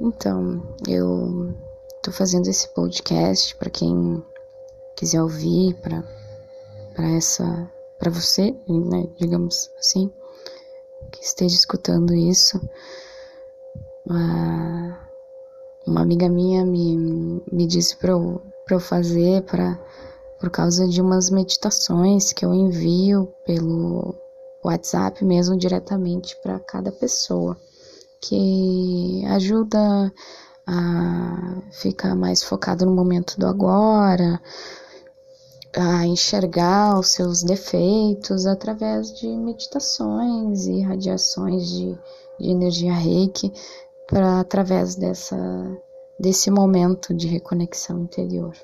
Então, eu tô fazendo esse podcast para quem quiser ouvir, para para essa para você, né, digamos assim, que esteja escutando isso. Uma, uma amiga minha me, me disse para eu, eu fazer para por causa de umas meditações que eu envio pelo WhatsApp mesmo diretamente para cada pessoa, que ajuda a ficar mais focado no momento do agora, a enxergar os seus defeitos através de meditações e radiações de, de energia reiki para através dessa desse momento de reconexão interior.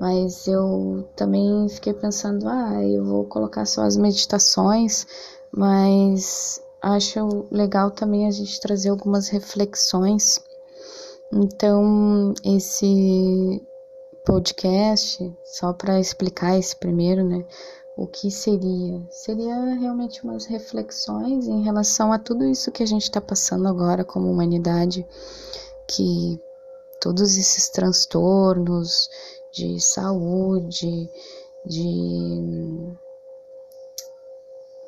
Mas eu também fiquei pensando, ah, eu vou colocar só as meditações, mas acho legal também a gente trazer algumas reflexões. Então, esse podcast, só para explicar esse primeiro, né? O que seria? Seria realmente umas reflexões em relação a tudo isso que a gente está passando agora como humanidade, que todos esses transtornos de saúde, de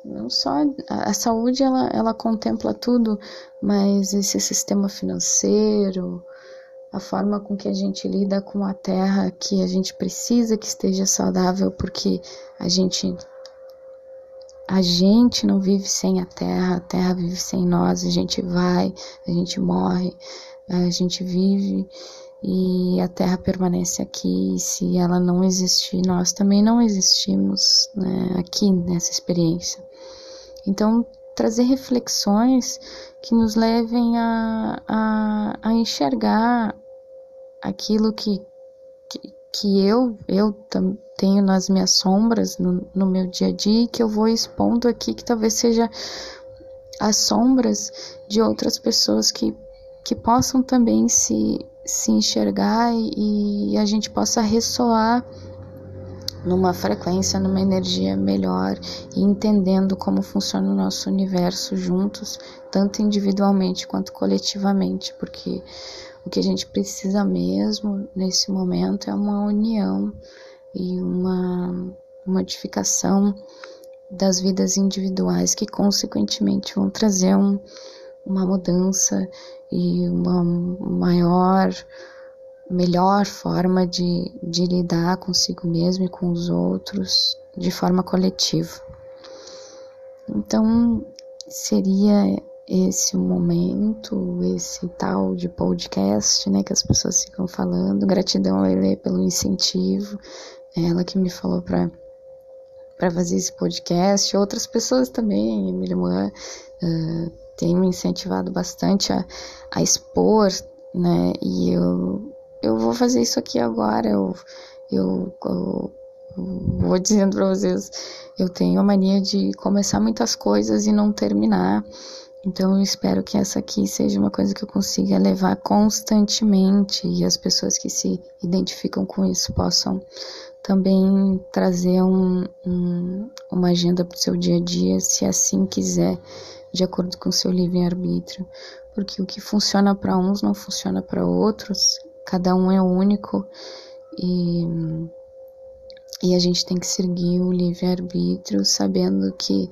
não só a, saúde ela, ela contempla tudo, mas esse sistema financeiro, a forma com que a gente lida com a terra, que a gente precisa que esteja saudável, porque a gente a gente não vive sem a terra, a terra vive sem nós, a gente vai, a gente morre, a gente vive e a terra permanece aqui. E se ela não existir, nós também não existimos né, aqui nessa experiência. Então, trazer reflexões que nos levem a, a, a enxergar aquilo que, que, que eu, eu tenho nas minhas sombras no, no meu dia a dia e que eu vou expondo aqui, que talvez seja as sombras de outras pessoas que, que possam também se, se enxergar e, e a gente possa ressoar numa frequência, numa energia melhor e entendendo como funciona o nosso universo juntos, tanto individualmente quanto coletivamente, porque o que a gente precisa mesmo nesse momento é uma união e uma modificação das vidas individuais que consequentemente vão trazer um, uma mudança e uma maior melhor forma de, de lidar consigo mesmo e com os outros de forma coletiva. Então, seria esse o momento, esse tal de podcast, né, que as pessoas ficam falando. Gratidão, Lele, pelo incentivo. É ela que me falou para para fazer esse podcast. Outras pessoas também, Emília Moan, uh, tem me incentivado bastante a, a expor, né, e eu eu vou fazer isso aqui agora, eu, eu, eu vou dizendo para vocês, eu tenho a mania de começar muitas coisas e não terminar. Então eu espero que essa aqui seja uma coisa que eu consiga levar constantemente e as pessoas que se identificam com isso possam também trazer um, um, uma agenda para o seu dia a dia, se assim quiser, de acordo com o seu livre-arbítrio. Porque o que funciona para uns não funciona para outros, Cada um é único e, e a gente tem que seguir o livre-arbítrio, sabendo que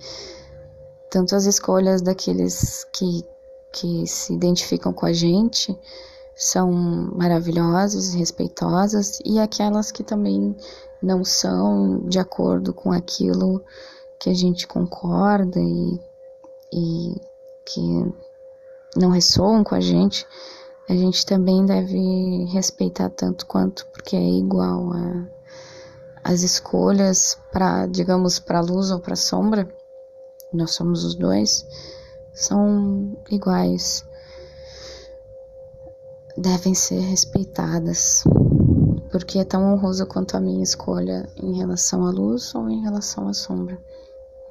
tanto as escolhas daqueles que, que se identificam com a gente são maravilhosas, respeitosas, e aquelas que também não são de acordo com aquilo que a gente concorda e, e que não ressoam com a gente, a gente também deve respeitar tanto quanto, porque é igual a, as escolhas para, digamos, para luz ou para sombra, nós somos os dois, são iguais. Devem ser respeitadas, porque é tão honroso quanto a minha escolha em relação à luz ou em relação à sombra.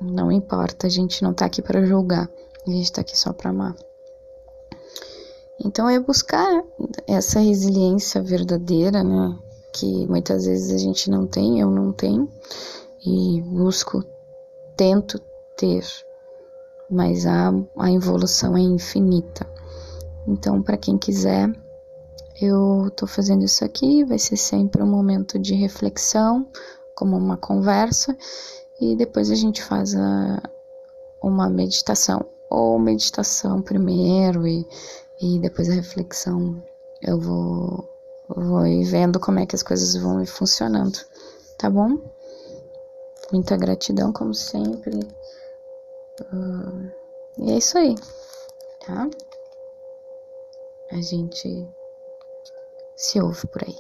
Não importa, a gente não tá aqui para julgar, a gente tá aqui só para amar. Então é buscar essa resiliência verdadeira, né? Que muitas vezes a gente não tem, eu não tenho, e busco, tento ter, mas a, a evolução é infinita. Então, para quem quiser, eu tô fazendo isso aqui, vai ser sempre um momento de reflexão, como uma conversa, e depois a gente faz a, uma meditação, ou meditação primeiro e, e depois a reflexão. Eu vou, vou ir vendo como é que as coisas vão ir funcionando, tá bom? Muita gratidão, como sempre. Uh, e é isso aí, tá? A gente se ouve por aí.